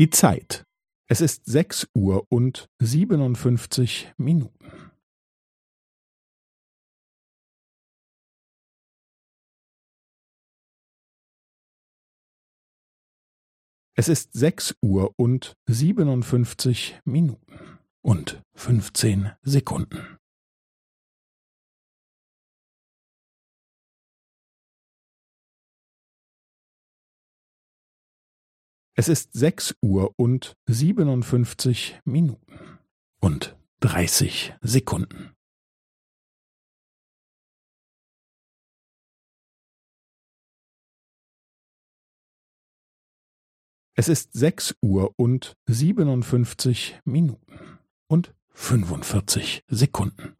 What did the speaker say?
Die Zeit. Es ist sechs Uhr und siebenundfünfzig Minuten. Es ist sechs Uhr und siebenundfünfzig Minuten und fünfzehn Sekunden. Es ist sechs Uhr und siebenundfünfzig Minuten und dreißig Sekunden. Es ist sechs Uhr und siebenundfünfzig Minuten und fünfundvierzig Sekunden.